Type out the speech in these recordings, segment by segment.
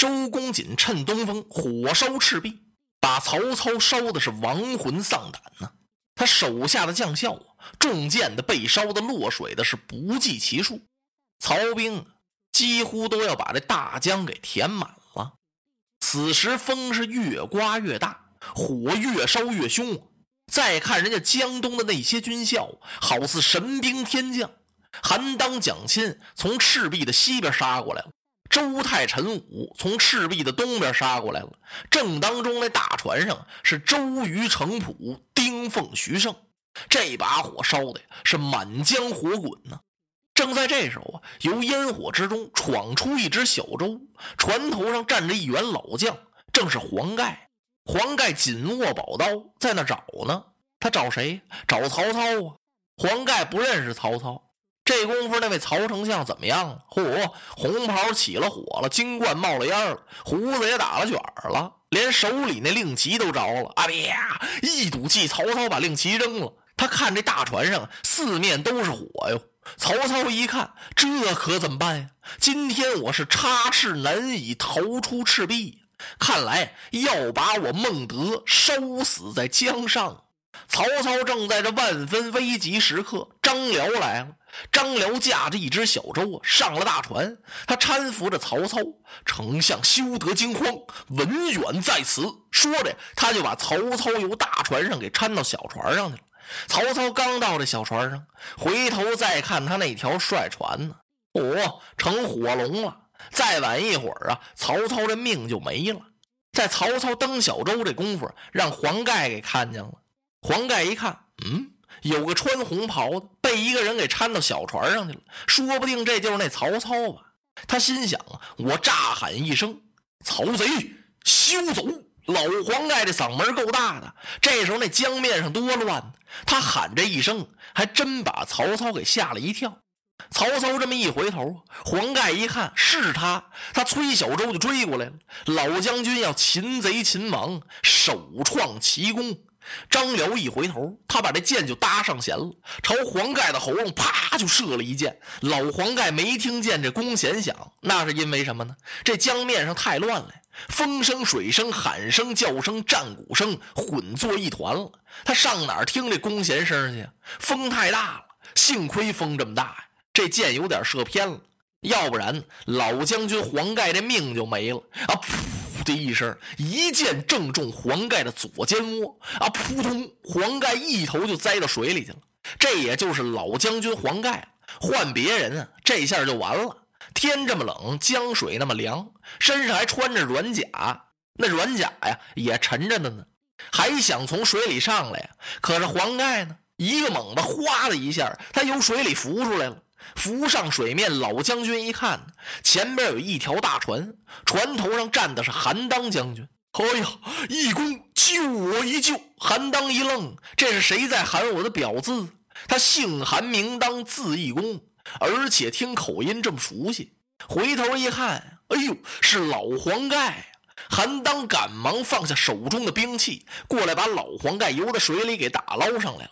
周公瑾趁东风火烧赤壁，把曹操烧的是亡魂丧胆呐。他手下的将校啊，中箭的、被烧的、落水的，是不计其数。曹兵几乎都要把这大江给填满了。此时风是越刮越大，火越烧越凶。再看人家江东的那些军校，好似神兵天将。韩当、蒋钦从赤壁的西边杀过来了。周泰、陈武从赤壁的东边杀过来了，正当中那大船上是周瑜、程普、丁奉、徐盛，这把火烧的是满江火滚呢。正在这时候啊，由烟火之中闯出一只小舟，船头上站着一员老将，正是黄盖。黄盖紧握宝刀，在那找呢。他找谁？找曹操啊！黄盖不认识曹操。这功夫，那位曹丞相怎么样了？嚯，红袍起了火了，金冠冒了烟了，胡子也打了卷了，连手里那令旗都着了。啊呀！一赌气，曹操把令旗扔了。他看这大船上四面都是火哟。曹操一看，这可怎么办呀？今天我是插翅难以逃出赤壁，看来要把我孟德烧死在江上。曹操正在这万分危急时刻，张辽来了。张辽驾着一只小舟啊，上了大船。他搀扶着曹操。丞相休得惊慌，文远在此。说着，他就把曹操由大船上给搀到小船上去了。曹操刚到这小船上，回头再看他那条帅船呢，哦，成火龙了。再晚一会儿啊，曹操这命就没了。在曹操登小舟这功夫，让黄盖给看见了。黄盖一看，嗯，有个穿红袍的被一个人给搀到小船上去了，说不定这就是那曹操吧。他心想啊，我炸喊一声：“曹贼，休走！”老黄盖这嗓门够大的，这时候那江面上多乱他喊这一声，还真把曹操给吓了一跳。曹操这么一回头，黄盖一看是他，他催小舟就追过来了。老将军要擒贼擒王，首创奇功。张辽一回头，他把这箭就搭上弦了，朝黄盖的喉咙啪就射了一箭。老黄盖没听见这弓弦响，那是因为什么呢？这江面上太乱了，风声、水声、喊声、叫声、战鼓声混作一团了。他上哪儿听这弓弦声去？风太大了，幸亏风这么大呀，这箭有点射偏了，要不然老将军黄盖这命就没了啊！的一声，一箭正中黄盖的左肩窝，啊，扑通！黄盖一头就栽到水里去了。这也就是老将军黄盖，换别人啊，这下就完了。天这么冷，江水那么凉，身上还穿着软甲，那软甲呀也沉着的呢，还想从水里上来呀。可是黄盖呢，一个猛子，哗的一下，他由水里浮出来了。浮上水面，老将军一看，前边有一条大船，船头上站的是韩当将军。哎呀，义公救我一救！韩当一愣，这是谁在喊我的表字？他姓韩名当，字义公，而且听口音这么熟悉。回头一看，哎呦，是老黄盖！韩当赶忙放下手中的兵器，过来把老黄盖由的水里给打捞上来了。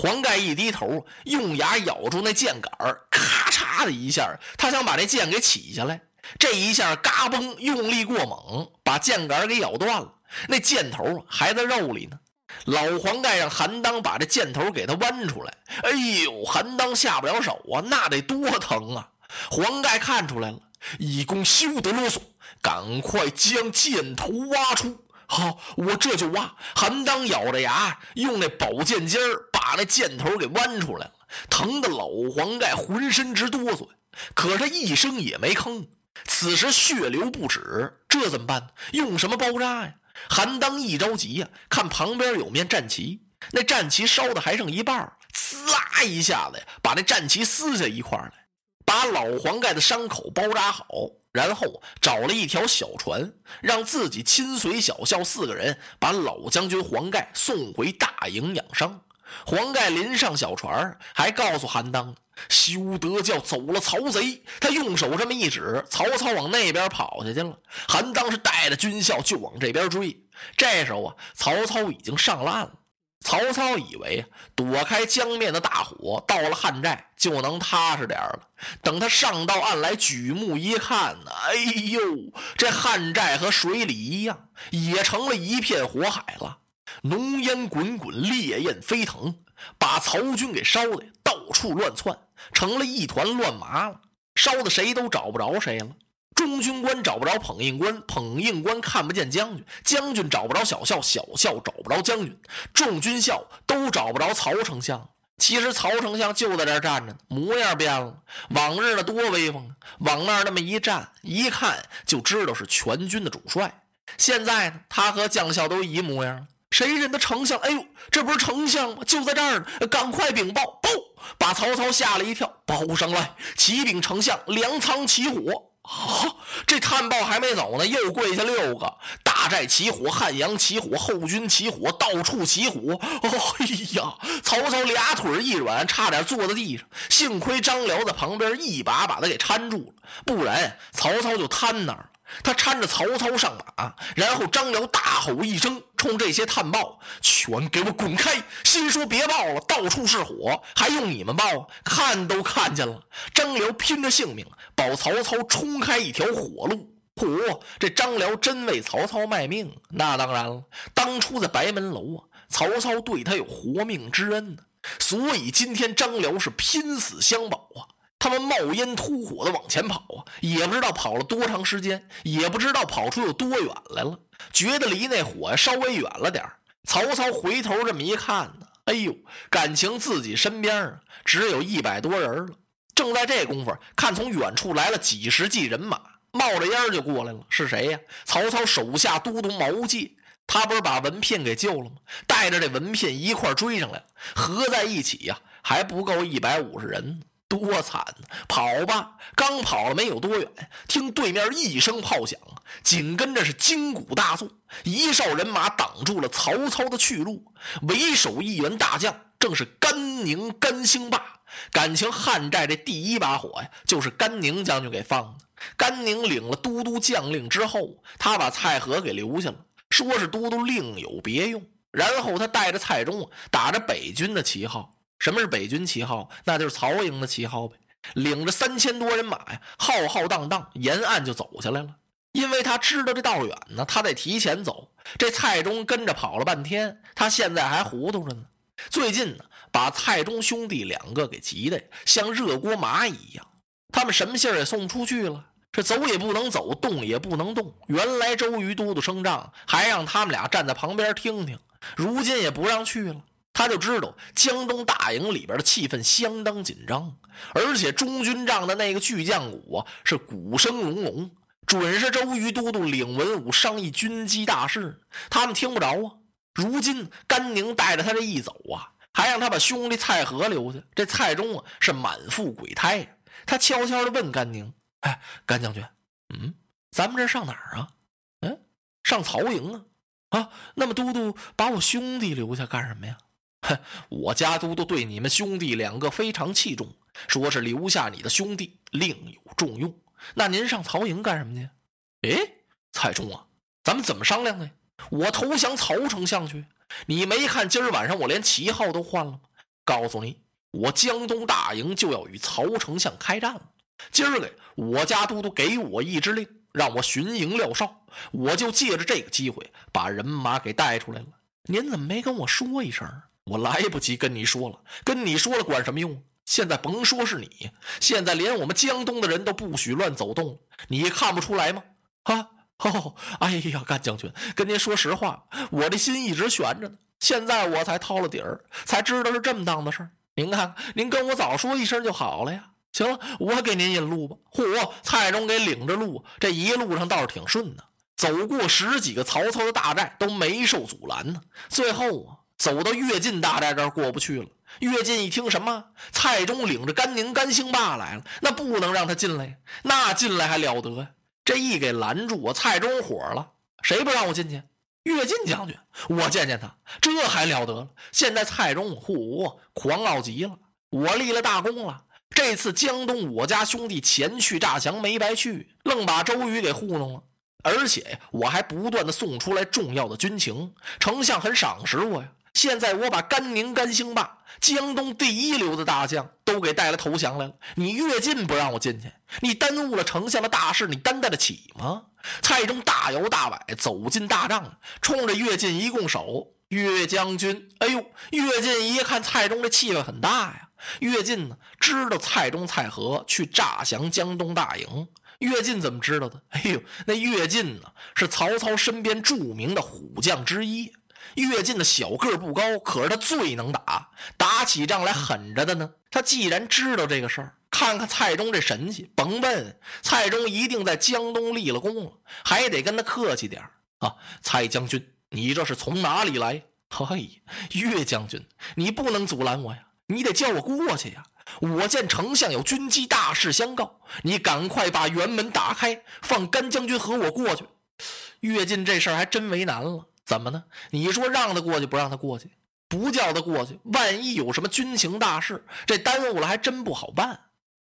黄盖一低头，用牙咬住那箭杆咔嚓的一下，他想把那箭给起下来。这一下，嘎嘣，用力过猛，把箭杆给咬断了。那箭头还在肉里呢。老黄盖让韩当把这箭头给他剜出来。哎呦，韩当下不了手啊，那得多疼啊！黄盖看出来了，义公休得啰嗦，赶快将箭头挖出。好，我这就挖。韩当咬着牙，用那宝剑尖儿把那箭头给弯出来了，疼得老黄盖浑身直哆嗦，可他一声也没吭。此时血流不止，这怎么办？用什么包扎呀？韩当一着急呀，看旁边有面战旗，那战旗烧的还剩一半，呲啦一下子呀，把那战旗撕下一块来，把老黄盖的伤口包扎好。然后找了一条小船，让自己亲随小校四个人把老将军黄盖送回大营养伤。黄盖临上小船，还告诉韩当：“休得叫走了曹贼。”他用手这么一指，曹操往那边跑下去了。韩当是带着军校就往这边追。这时候啊，曹操已经上了岸了。曹操以为躲开江面的大火，到了汉寨就能踏实点了。等他上到岸来，举目一看呢，哎呦，这汉寨和水里一样，也成了一片火海了，浓烟滚滚，烈焰飞腾，把曹军给烧的到处乱窜，成了一团乱麻了，烧的谁都找不着谁了。中军官找不着捧印官，捧印官看不见将军，将军找不着小校，小校找不着将军，众军校都找不着曹丞相。其实曹丞相就在这儿站着呢，模样变了。往日的多威风啊，往那儿那么一站，一看就知道是全军的主帅。现在呢，他和将校都一模样谁认得丞相？哎呦，这不是丞相吗？就在这儿呢！赶快禀报！报，把曹操吓了一跳。报上来，启禀丞相，粮仓起火。啊！这探报还没走呢，又跪下六个。大寨起火，汉阳起火，后军起火，到处起火。哎呀！曹操俩腿一软，差点坐在地上。幸亏张辽在旁边一把把他给搀住了，不然曹操就瘫那儿。他搀着曹操上马，然后张辽大吼一声，冲这些探报全给我滚开！心说别报了，到处是火，还用你们报？看都看见了。张辽拼着性命保曹操冲开一条火路。嚯，这张辽真为曹操卖命？那当然了，当初在白门楼啊，曹操对他有活命之恩，所以今天张辽是拼死相保啊。他们冒烟突火的往前跑啊，也不知道跑了多长时间，也不知道跑出有多远来了，觉得离那火稍微远了点曹操回头这么一看呢，哎呦，感情自己身边啊只有一百多人了。正在这功夫，看从远处来了几十骑人马，冒着烟就过来了。是谁呀？曹操手下都督毛玠，他不是把文聘给救了吗？带着这文聘一块追上来了，合在一起呀，还不够一百五十人。多惨！跑吧，刚跑了没有多远，听对面一声炮响，紧跟着是金鼓大作，一哨人马挡住了曹操的去路。为首一员大将，正是甘宁甘兴霸。感情汉寨这第一把火呀，就是甘宁将军给放的。甘宁领了都督将令之后，他把蔡和给留下了，说是都督另有别用。然后他带着蔡中，打着北军的旗号。什么是北军旗号？那就是曹营的旗号呗。领着三千多人马呀，浩浩荡荡沿岸就走下来了。因为他知道这道远呢，他得提前走。这蔡中跟着跑了半天，他现在还糊涂着呢。最近呢，把蔡中兄弟两个给急的像热锅蚂蚁一样。他们什么信儿也送不出去了，这走也不能走，动也不能动。原来周瑜都督升帐，还让他们俩站在旁边听听，如今也不让去了。他就知道江东大营里边的气氛相当紧张，而且中军帐的那个巨将鼓啊是鼓声隆隆，准是周瑜都督领文武商议军机大事，他们听不着啊。如今甘宁带着他这一走啊，还让他把兄弟蔡和留下，这蔡中啊是满腹鬼胎呀。他悄悄地问甘宁：“哎，甘将军，嗯，咱们这上哪儿啊？嗯，上曹营啊？啊，那么都督把我兄弟留下干什么呀？”哼，我家都督对你们兄弟两个非常器重，说是留下你的兄弟另有重用。那您上曹营干什么去？哎，蔡中啊，咱们怎么商量的？我投降曹丞相去。你没看今儿晚上我连旗号都换了吗？告诉你，我江东大营就要与曹丞相开战了。今儿个我家都督给我一支令，让我巡营廖哨，我就借着这个机会把人马给带出来了。您怎么没跟我说一声？我来不及跟你说了，跟你说了管什么用？现在甭说是你，现在连我们江东的人都不许乱走动，你看不出来吗？啊，哦，哎呀，干将军，跟您说实话，我的心一直悬着呢，现在我才掏了底儿，才知道是这么当的事儿。您看，您跟我早说一声就好了呀。行了，我给您引路吧。嚯，蔡中给领着路，这一路上倒是挺顺的，走过十几个曹操的大寨都没受阻拦呢。最后啊。走到跃进大寨这儿过不去了。跃进一听什么？蔡中领着甘宁、甘兴霸来了，那不能让他进来。那进来还了得呀？这一给拦住，我蔡中火了。谁不让我进去？跃进将军，我见见他，这还了得了？现在蔡中嚯，狂傲极了。我立了大功了，这次江东我家兄弟前去诈降没白去，愣把周瑜给糊弄了。而且我还不断的送出来重要的军情，丞相很赏识我呀。现在我把甘宁、甘兴霸、江东第一流的大将都给带来投降来了，你越进不让我进去，你耽误了丞相的大事，你担待得起吗？蔡中大摇大摆走进大帐，冲着乐进一拱手：“岳将军，哎呦！”岳进一看蔡中这气氛很大呀。岳进呢，知道蔡中、蔡和去诈降江东大营。岳进怎么知道的？哎呦，那岳进呢，是曹操身边著名的虎将之一。岳进的小个不高，可是他最能打，打起仗来狠着的呢。他既然知道这个事儿，看看蔡中这神气，甭问，蔡中一定在江东立了功了，还得跟他客气点啊。蔡将军，你这是从哪里来？嘿，岳将军，你不能阻拦我呀，你得叫我过去呀。我见丞相有军机大事相告，你赶快把辕门打开，放甘将军和我过去。岳进这事儿还真为难了。怎么呢？你说让他过去不让他过去，不叫他过去，万一有什么军情大事，这耽误了还真不好办。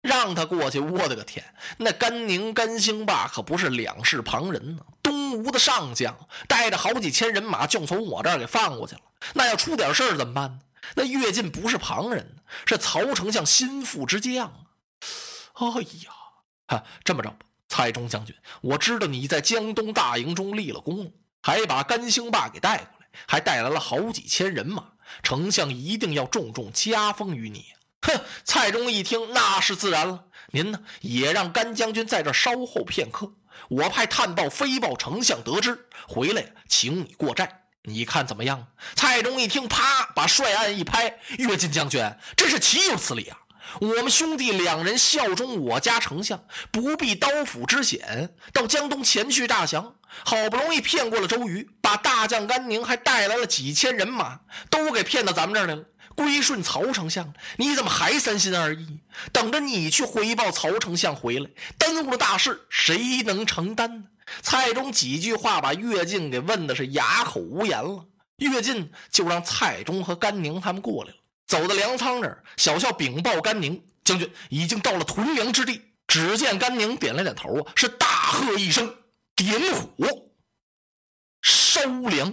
让他过去，我的个天！那甘宁、甘兴霸可不是两世旁人呢，东吴的上将，带着好几千人马就从我这儿给放过去了。那要出点事儿怎么办呢？那跃进不是旁人，是曹丞相心腹之将啊！哎呀，哈，这么着吧，蔡中将军，我知道你在江东大营中立了功。还把甘兴霸给带过来，还带来了好几千人马。丞相一定要重重加封于你。哼！蔡中一听，那是自然了。您呢，也让甘将军在这稍候片刻。我派探报飞报丞相，得知回来，请你过寨。你看怎么样？蔡中一听，啪，把帅案一拍：“岳进将军，这是岂有此理啊！我们兄弟两人效忠我家丞相，不避刀斧之险，到江东前去诈降。”好不容易骗过了周瑜，把大将甘宁还带来了几千人马，都给骗到咱们这儿来了，归顺曹丞相。你怎么还三心二意？等着你去回报曹丞相回来，耽误了大事，谁能承担呢？蔡中几句话把乐进给问的是哑口无言了。乐进就让蔡中和甘宁他们过来了，走到粮仓那儿，小校禀报甘宁将军已经到了屯粮之地。只见甘宁点了点头啊，是大喝一声。点火，烧粮。